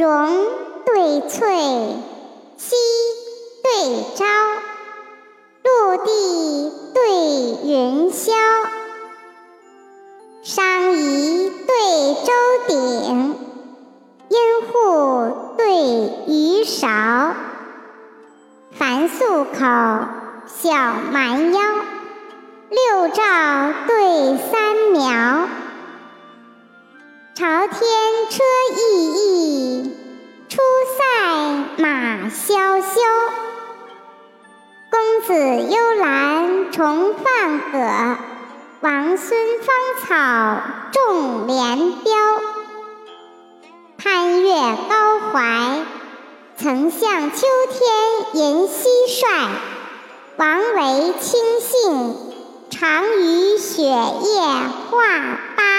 荣对翠，夕对朝，陆地对云霄，商夷对周鼎，阴户对鱼勺，凡素口，小蛮腰，六照对三苗，朝天车马萧萧。公子幽兰重放葛，王孙芳草重连标。攀越高怀，曾向秋天吟蟋蟀；王维清信，常与雪夜话芭。